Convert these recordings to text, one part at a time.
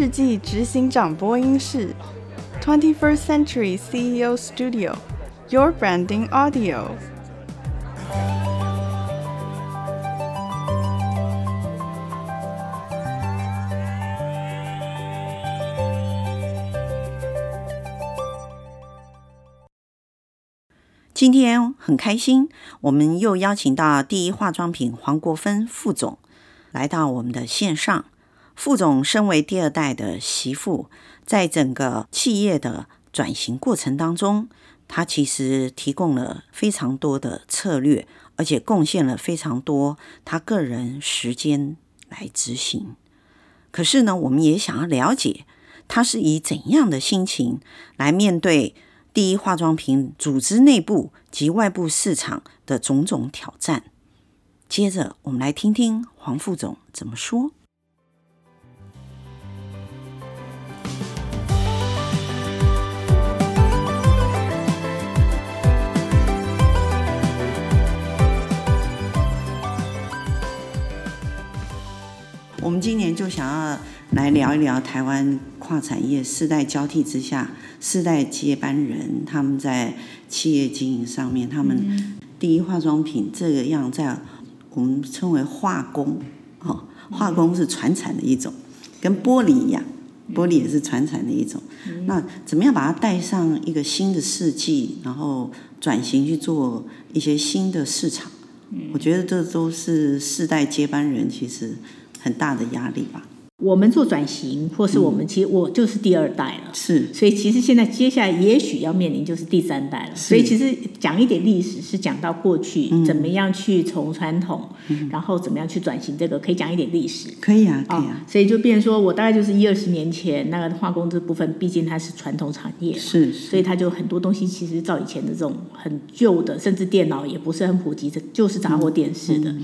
世纪执行长播音室，Twenty First Century CEO Studio，Your Branding Audio。今天很开心，我们又邀请到第一化妆品黄国芬副总来到我们的线上。副总身为第二代的媳妇，在整个企业的转型过程当中，他其实提供了非常多的策略，而且贡献了非常多他个人时间来执行。可是呢，我们也想要了解他是以怎样的心情来面对。第一化妆品组织内部及外部市场的种种挑战。接着，我们来听听黄副总怎么说。我们今年就想要来聊一聊台湾跨产业世代交替之下。世代接班人，他们在企业经营上面，他们第一化妆品这个样，在我们称为化工，哦，化工是传产的一种，跟玻璃一样，玻璃也是传产的一种。那怎么样把它带上一个新的世纪，然后转型去做一些新的市场？我觉得这都是世代接班人其实很大的压力吧。我们做转型，或是我们其实我就是第二代了，是，所以其实现在接下来也许要面临就是第三代了。所以其实讲一点历史是讲到过去怎么样去从传统，然后怎么样去转型，这个可以讲一点历史。可以啊，可以啊。所以就变成说我大概就是一二十年前那个化工这部分，毕竟它是传统产业，是，所以它就很多东西其实照以前的这种很旧的，甚至电脑也不是很普及的，就是杂货店式的。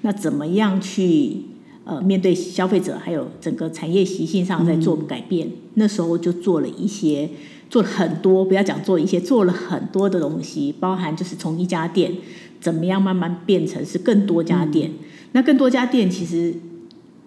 那怎么样去？呃，面对消费者还有整个产业习性上在做改变，嗯，那时候就做了一些，做了很多，不要讲做一些，做了很多的东西，包含就是从一家店怎么样慢慢变成是更多家店，嗯，那更多家店其实。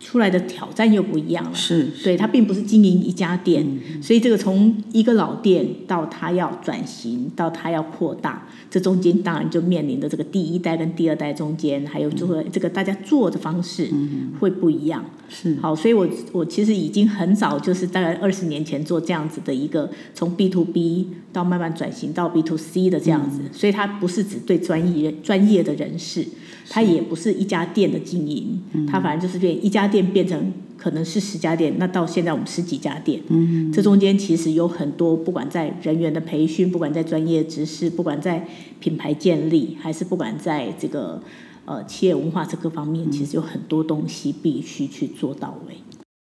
出来的挑战又不一样了，是，对，它并不是经营一家店，嗯，所以这个从一个老店到它要转型，到它要扩大，这中间当然就面临的这个第一代跟第二代中间，还有就是这个大家做的方式会不一样，是，好，所以我我其实已经很早就是大概二十年前做这样子的一个从 B to B 到慢慢转型到 B to C 的这样子，嗯，所以它不是只对专业专业的人士。它也不是一家店的经营，它反正就是变一家店变成可能是十家店，那到现在我们十几家店，嗯，这中间其实有很多，不管在人员的培训，不管在专业知识，不管在品牌建立，还是不管在这个呃企业文化这个方面，其实有很多东西必须去做到位。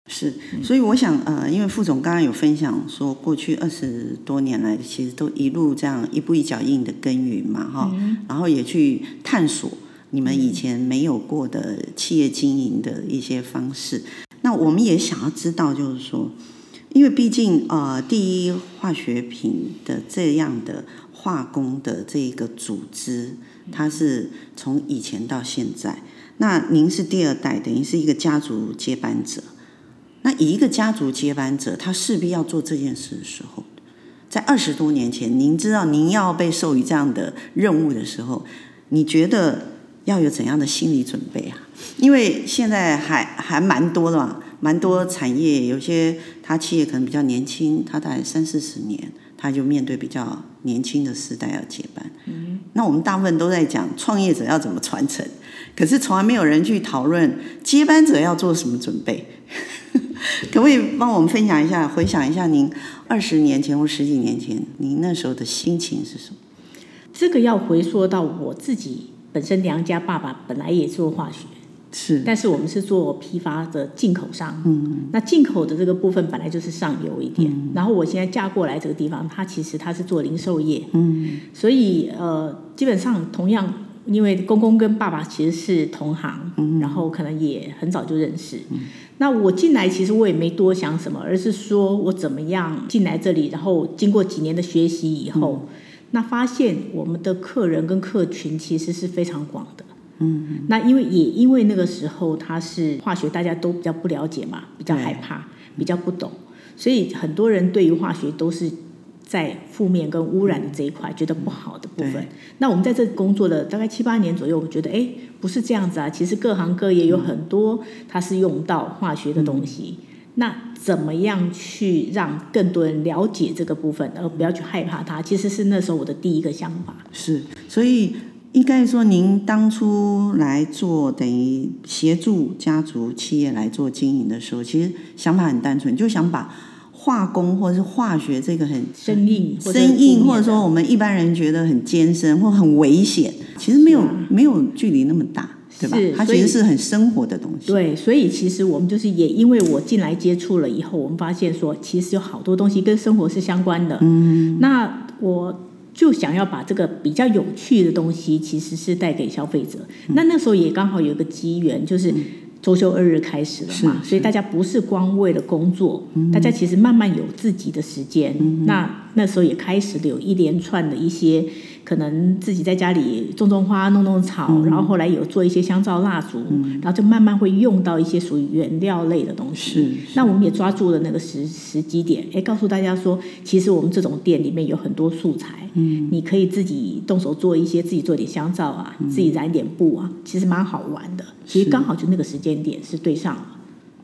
是，所以我想呃，因为副总刚刚有分享说，过去二十多年来，其实都一路这样一步一脚印的耕耘嘛，哈，然后也去探索。你们以前没有过的企业经营的一些方式，那我们也想要知道，就是说，因为毕竟呃，第一化学品的这样的化工的这个组织，它是从以前到现在，那您是第二代，等于是一个家族接班者。那一个家族接班者，他势必要做这件事的时候，在二十多年前，您知道您要被授予这样的任务的时候，你觉得？要有怎样的心理准备啊？因为现在还还蛮多的嘛，蛮多产业，有些他企业可能比较年轻，他大概三四十年，他就面对比较年轻的时代要接班。嗯，那我们大部分都在讲创业者要怎么传承，可是从来没有人去讨论接班者要做什么准备。可不可以帮我们分享一下，回想一下您二十年前或十几年前，您那时候的心情是什么？这个要回溯到我自己。本身娘家爸爸本来也做化学，是，但是我们是做批发的进口商，嗯，那进口的这个部分本来就是上游一点，嗯，然后我现在嫁过来这个地方，他其实他是做零售业，嗯，所以呃，基本上同样，因为公公跟爸爸其实是同行，嗯，然后可能也很早就认识，嗯，那我进来其实我也没多想什么，而是说我怎么样进来这里，然后经过几年的学习以后。嗯那发现我们的客人跟客群其实是非常广的，嗯，嗯，那因为也因为那个时候他是化学，大家都比较不了解嘛，比较害怕，比较不懂，所以很多人对于化学都是在负面跟污染的这一块觉得不好的部分。那我们在这工作了大概七八年左右，我们觉得哎，不是这样子啊，其实各行各业有很多它是用到化学的东西。那怎么样去让更多人了解这个部分，而不要去害怕它？其实是那时候我的第一个想法。是，所以应该说，您当初来做等于协助家族企业来做经营的时候，其实想法很单纯，就想把化工或者是化学这个很生硬、生硬，或者说我们一般人觉得很艰深或很危险，其实没有、啊、没有距离那么大。对吧？它其实是很生活的东西。对，所以其实我们就是也因为我进来接触了以后，我们发现说，其实有好多东西跟生活是相关的。嗯，那我就想要把这个比较有趣的东西，其实是带给消费者。嗯、那那时候也刚好有一个机缘，就是周休二日开始了嘛，所以大家不是光为了工作，嗯、大家其实慢慢有自己的时间。嗯、那那时候也开始了有一连串的一些。可能自己在家里种种花、弄弄草，嗯、然后后来有做一些香皂蜡烛，嗯、然后就慢慢会用到一些属于原料类的东西。那我们也抓住了那个时时机点，哎，告诉大家说，其实我们这种店里面有很多素材，嗯，你可以自己动手做一些，自己做点香皂啊，嗯、自己染点布啊，其实蛮好玩的。其实刚好就那个时间点是对上了。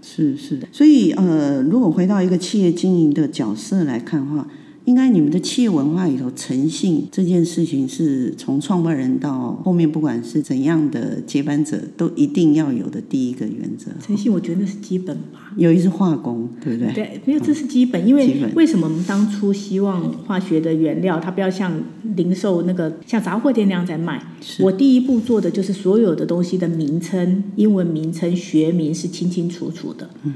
是是的，所以呃，如果回到一个企业经营的角色来看的话。应该你们的企业文化里头，诚信这件事情是从创办人到后面，不管是怎样的接班者，都一定要有的第一个原则。诚信，我觉得那是基本吧。有一是化工，对不对？对，没有，这是基本。因为为什么我们当初希望化学的原料，它不要像零售那个像杂货店那样在卖？我第一步做的就是所有的东西的名称、英文名称、学名是清清楚楚的。嗯。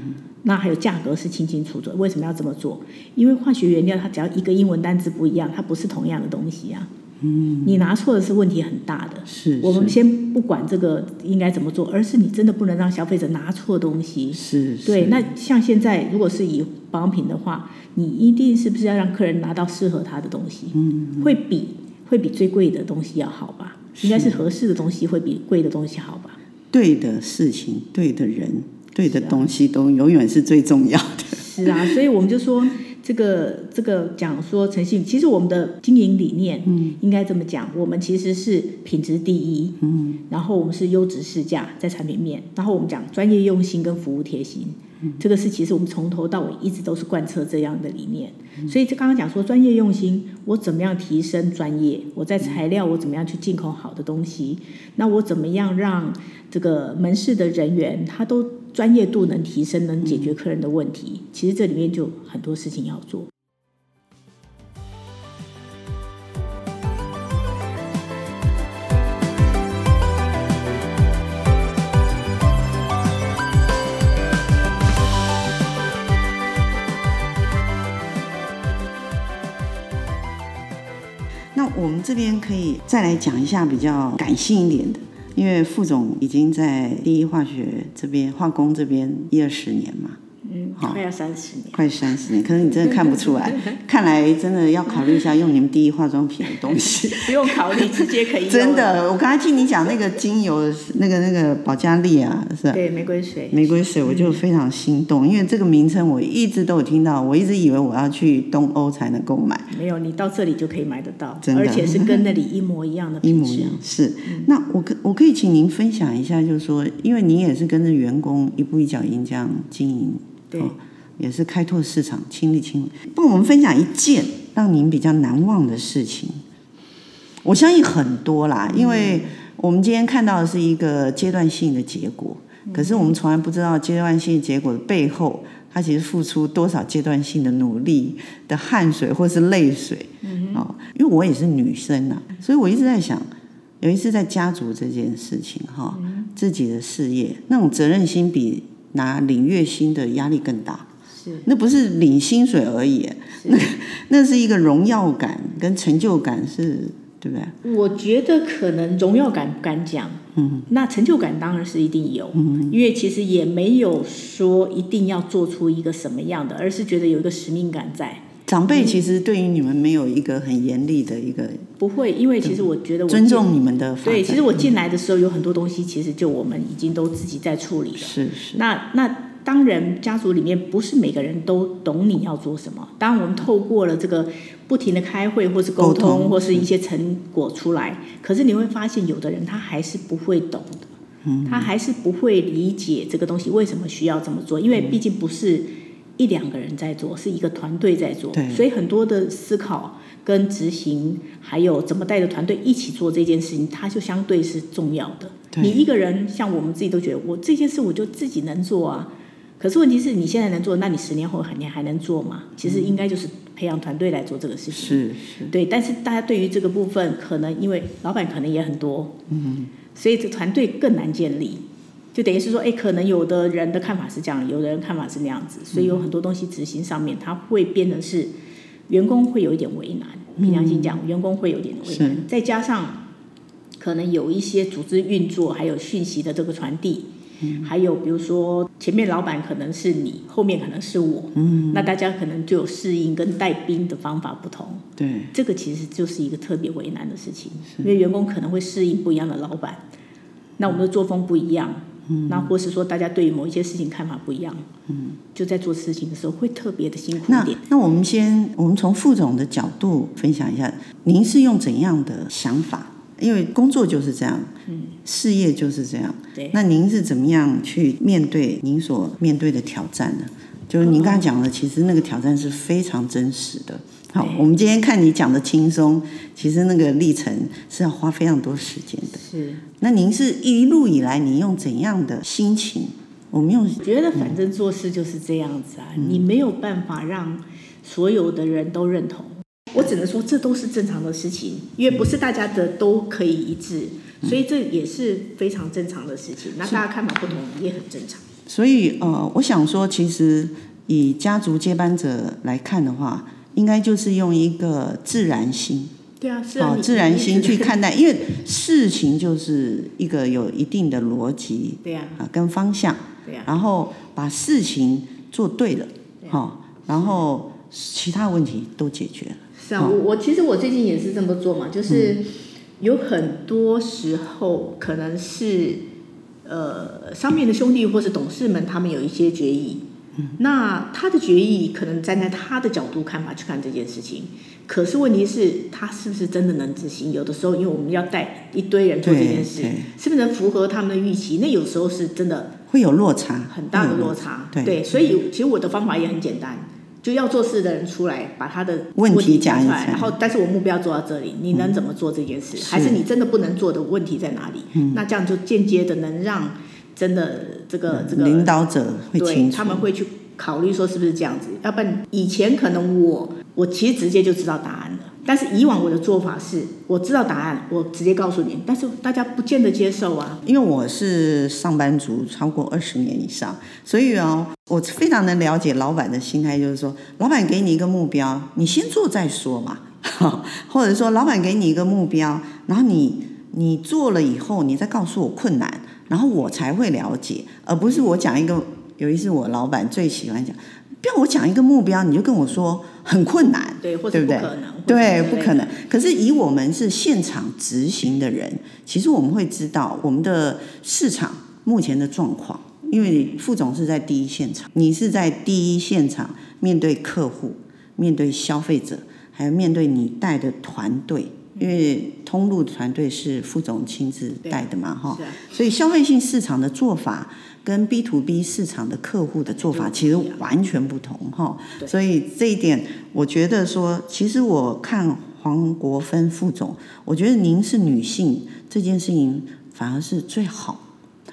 那还有价格是清清楚楚，为什么要这么做？因为化学原料它只要一个英文单字不一样，它不是同样的东西啊。嗯，你拿错的是问题很大的。是，我们先不管这个应该怎么做，而是你真的不能让消费者拿错东西。是，对。那像现在如果是以保养品的话，你一定是不是要让客人拿到适合他的东西？嗯，会比会比最贵的东西要好吧？应该是合适的东西会比贵的东西好吧？对的事情，对的人。对的东西都永远是最重要的。是啊，所以我们就说这个这个讲说诚信，其实我们的经营理念，嗯，应该这么讲，我们其实是品质第一，嗯，然后我们是优质试驾在产品面，然后我们讲专业用心跟服务贴心。这个是其实我们从头到尾一直都是贯彻这样的理念，所以这刚刚讲说专业用心，我怎么样提升专业？我在材料我怎么样去进口好的东西？那我怎么样让这个门市的人员他都专业度能提升，能解决客人的问题？其实这里面就很多事情要做。我们这边可以再来讲一下比较感性一点的，因为副总已经在第一化学这边化工这边一二十年嘛。嗯，快要三十年，快三十年，可是你真的看不出来，看来真的要考虑一下用你们第一化妆品的东西。不用考虑，直接可以用。真的，我刚才听你讲那个精油，那个那个保加利亚是吧？对，玫瑰水。玫瑰水，我就非常心动，嗯、因为这个名称我一直都有听到，我一直以为我要去东欧才能购买。没有，你到这里就可以买得到，真的，而且是跟那里一模一样的。一模一样。是，嗯、那我可我可以请您分享一下，就是说，因为您也是跟着员工一步一脚印这样经营。对。哦也是开拓市场，亲力亲为。帮我们分享一件让您比较难忘的事情。我相信很多啦，因为我们今天看到的是一个阶段性的结果，可是我们从来不知道阶段性结果的背后，它其实付出多少阶段性的努力的汗水或是泪水。哦，因为我也是女生啊，所以我一直在想，有一次在家族这件事情，哈，自己的事业那种责任心比拿领月薪的压力更大。是那不是领薪水而已，那那是一个荣耀感跟成就感是，是对不对？我觉得可能荣耀感不敢讲，嗯，那成就感当然是一定有，嗯，因为其实也没有说一定要做出一个什么样的，而是觉得有一个使命感在。长辈其实对于你们没有一个很严厉的一个，不会，因为其实我觉得我尊重你们的。对，其实我进来的时候有很多东西，其实就我们已经都自己在处理了。是是。那那。当然家族里面不是每个人都懂你要做什么。当然，我们透过了这个不停的开会，或是沟通，或是一些成果出来，可是你会发现，有的人他还是不会懂的，嗯，他还是不会理解这个东西为什么需要这么做，因为毕竟不是一两个人在做，是一个团队在做，所以很多的思考。跟执行，还有怎么带着团队一起做这件事情，它就相对是重要的。你一个人，像我们自己都觉得，我这件事我就自己能做啊。可是问题是你现在能做，那你十年后你还能做吗？其实应该就是培养团队来做这个事情。是是。对，但是大家对于这个部分，可能因为老板可能也很多，嗯，所以这团队更难建立。就等于是说，哎，可能有的人的看法是这样，有的人看法是那样子，所以有很多东西执行上面，它会变得是。员工会有一点为难，凭良心讲，员工会有点为难。再加上可能有一些组织运作，还有讯息的这个传递，嗯、还有比如说前面老板可能是你，后面可能是我，嗯、那大家可能就有适应跟带兵的方法不同。对，这个其实就是一个特别为难的事情，因为员工可能会适应不一样的老板，那我们的作风不一样。嗯，那或是说大家对于某一些事情看法不一样，嗯，就在做事情的时候会特别的辛苦一点。那那我们先，我们从副总的角度分享一下，您是用怎样的想法？因为工作就是这样，嗯，事业就是这样，对。那您是怎么样去面对您所面对的挑战呢？就是您刚才讲的，其实那个挑战是非常真实的。好，我们今天看你讲的轻松，其实那个历程是要花非常多时间的。是。那您是一路以来，你用怎样的心情？我们用觉得反正做事就是这样子啊，嗯、你没有办法让所有的人都认同。我只能说，这都是正常的事情，因为不是大家的都可以一致，所以这也是非常正常的事情。那大家看法不同也很正常。所以呃，我想说，其实以家族接班者来看的话，应该就是用一个自然心，对啊，是啊，自然心去看待，因为事情就是一个有一定的逻辑，对啊，啊跟方向，对啊，然后把事情做对了，好，然后其他问题都解决了。是啊，我我其实我最近也是这么做嘛，就是有很多时候可能是。呃，上面的兄弟或是董事们，他们有一些决议，嗯，那他的决议可能站在他的角度看法去看这件事情，可是问题是，他是不是真的能执行？有的时候，因为我们要带一堆人做这件事，是不是能符合他们的预期？那有时候是真的会有落差，很大的落差。对，对，所以其实我的方法也很简单。就要做事的人出来，把他的问题讲出来，然后，但是我目标做到这里，你能怎么做这件事？嗯、还是你真的不能做的问题在哪里？嗯、那这样就间接的能让真的这个这个领导者会清楚，他们会去考虑说是不是这样子？要不然以前可能我我其实直接就知道答案了。但是以往我的做法是，我知道答案，我直接告诉你，但是大家不见得接受啊。因为我是上班族超过二十年以上，所以哦，我非常能了解老板的心态，就是说，老板给你一个目标，你先做再说嘛。或者说，老板给你一个目标，然后你你做了以后，你再告诉我困难，然后我才会了解，而不是我讲一个。有一次我老板最喜欢讲。不要我讲一个目标，你就跟我说很困难，对，或者不可能，对，不可能。可是以我们是现场执行的人，其实我们会知道我们的市场目前的状况，因为副总是在第一现场，你是在第一现场面对客户、面对消费者，还有面对你带的团队，因为通路团队是副总亲自带的嘛，哈，所以消费性市场的做法。跟 B to B 市场的客户的做法其实完全不同哈，所以这一点我觉得说，其实我看黄国芬副总，我觉得您是女性这件事情反而是最好，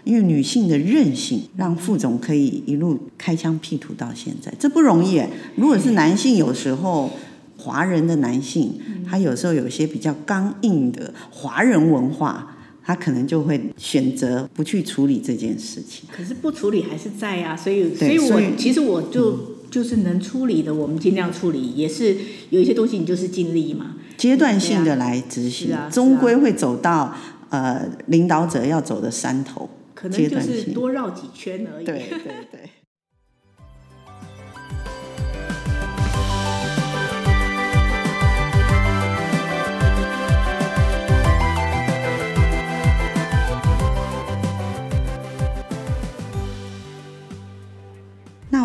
因为女性的韧性让副总可以一路开疆辟土到现在，这不容易。如果是男性，有时候华人的男性，他有时候有些比较刚硬的华人文化。他可能就会选择不去处理这件事情。可是不处理还是在啊，所以，所以我其实我就、嗯、就是能处理的，我们尽量处理。也是有一些东西，你就是尽力嘛，阶段性的来执行，啊啊、终归会走到呃领导者要走的山头。可能就是多绕几圈而已。对对对。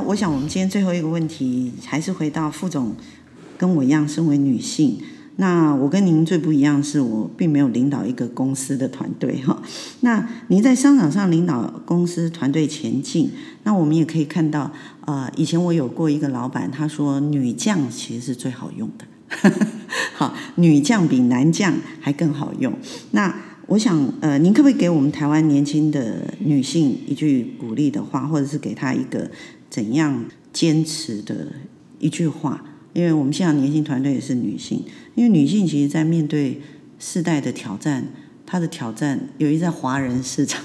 我想我们今天最后一个问题，还是回到副总，跟我一样身为女性。那我跟您最不一样，是我并没有领导一个公司的团队哈。那您在商场上领导公司团队前进，那我们也可以看到，呃，以前我有过一个老板，他说女将其实是最好用的，好，女将比男将还更好用。那我想，呃，您可不可以给我们台湾年轻的女性一句鼓励的话，或者是给她一个怎样坚持的一句话？因为我们现在年轻团队也是女性，因为女性其实，在面对世代的挑战，她的挑战，由于在华人市场，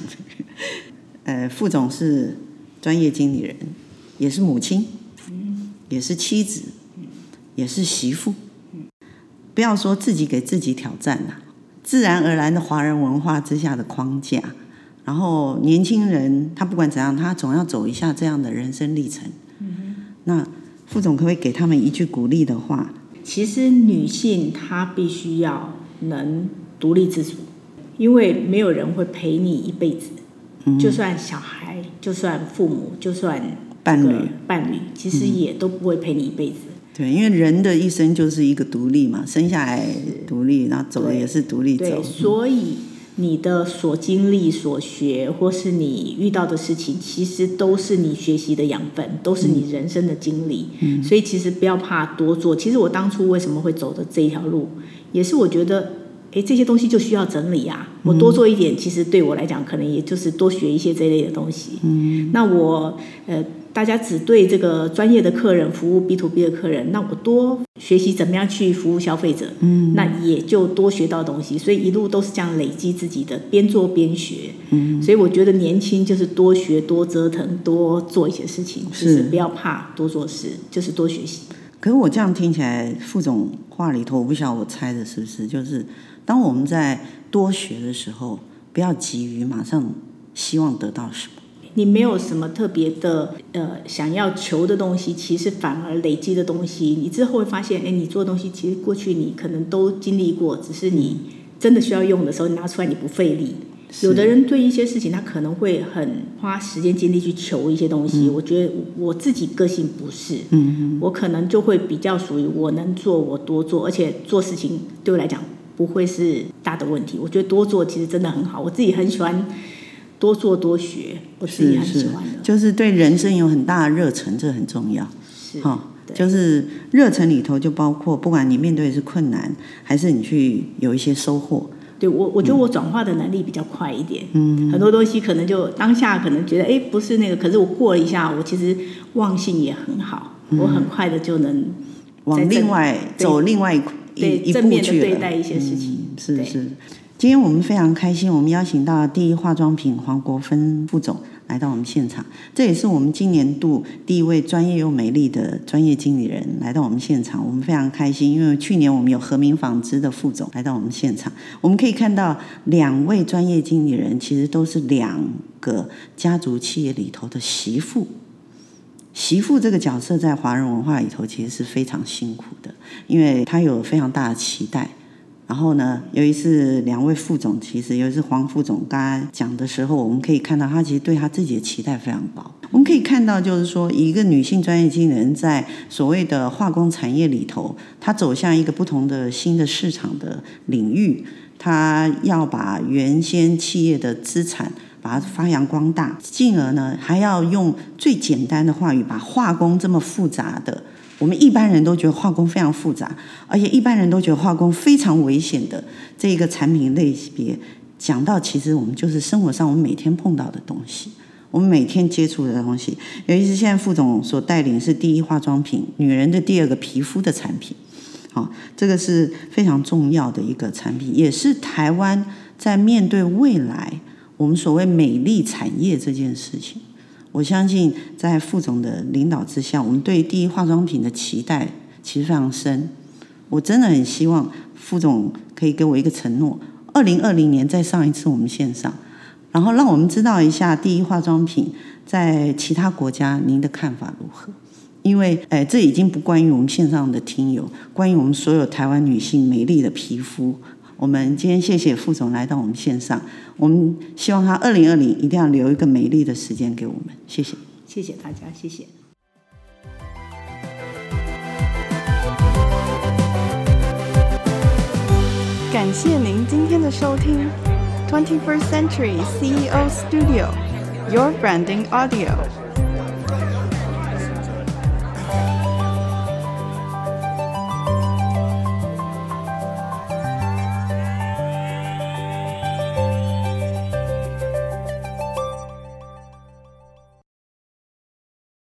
呃，副总是专业经理人，也是母亲，也是妻子，也是媳妇，不要说自己给自己挑战了，自然而然的华人文化之下的框架，然后年轻人他不管怎样，他总要走一下这样的人生历程，那。副总可不可以给他们一句鼓励的话？其实女性她必须要能独立自主，因为没有人会陪你一辈子。嗯，就算小孩，就算父母，就算伴侣，伴侣其实也都不会陪你一辈子。嗯。对，因为人的一生就是一个独立嘛，生下来独立，然后走的也是独立走。对，所以。你的所经历、所学，或是你遇到的事情，其实都是你学习的养分，都是你人生的经历。嗯。所以其实不要怕多做。其实我当初为什么会走的这一条路，也是我觉得，哎，这些东西就需要整理啊。我多做一点，其实对我来讲，可能也就是多学一些这类的东西。嗯。那我呃。大家只对这个专业的客人服务 B to B 的客人，那我多学习怎么样去服务消费者，嗯，那也就多学到东西，所以一路都是这样累积自己的，边做边学，嗯，所以我觉得年轻就是多学多折腾多做一些事情，是，就是不要怕多做事，就是多学习。可是我这样听起来，副总话里头，我不晓得我猜的是不是，就是当我们在多学的时候，不要急于马上希望得到什么。你没有什么特别的呃想要求的东西，其实反而累积的东西，你之后会发现，哎，你做的东西其实过去你可能都经历过，只是你真的需要用的时候，你拿出来你不费力。有的人对一些事情，他可能会很花时间精力去求一些东西。嗯、我觉得我自己个性不是，嗯，我可能就会比较属于我能做我多做，而且做事情对我来讲不会是大的问题。我觉得多做其实真的很好，我自己很喜欢。多做多学，我自己很喜欢的。是是，就是对人生有很大的热忱，这很重要。是，哈、哦，就是热忱里头就包括，不管你面对的是困难，还是你去有一些收获。对我，我觉得我转化的能力比较快一点。嗯，很多东西可能就当下可能觉得，哎，不是那个，可是我过了一下，我其实忘性也很好，嗯、我很快的就能往另外走另外一对一正面的对待一些事情。嗯、是是。今天我们非常开心，我们邀请到第一化妆品黄国芬副总来到我们现场，这也是我们今年度第一位专业又美丽的专业经理人来到我们现场，我们非常开心，因为去年我们有和明纺织的副总来到我们现场，我们可以看到两位专业经理人其实都是两个家族企业里头的媳妇，媳妇这个角色在华人文化里头其实是非常辛苦的，因为她有非常大的期待。然后呢，由于是两位副总，其实尤其是黄副总刚才讲的时候，我们可以看到他其实对他自己的期待非常高。我们可以看到，就是说，一个女性专业经理人在所谓的化工产业里头，她走向一个不同的新的市场的领域，她要把原先企业的资产把它发扬光大，进而呢，还要用最简单的话语把化工这么复杂的。我们一般人都觉得化工非常复杂，而且一般人都觉得化工非常危险的这一个产品类别，讲到其实我们就是生活上我们每天碰到的东西，我们每天接触的东西。尤其是现在副总所带领是第一化妆品，女人的第二个皮肤的产品，好，这个是非常重要的一个产品，也是台湾在面对未来我们所谓美丽产业这件事情。我相信，在副总的领导之下，我们对第一化妆品的期待其实非常深。我真的很希望副总可以给我一个承诺：二零二零年再上一次我们线上，然后让我们知道一下第一化妆品在其他国家您的看法如何？因为，哎，这已经不关于我们线上的听友，关于我们所有台湾女性美丽的皮肤。我们今天谢谢副总来到我们线上我们希望他二零二零一定要留一个美丽的时间给我们谢谢。谢谢大家谢谢。感谢您今天的收听。Twenty first century ceo studio your branding audio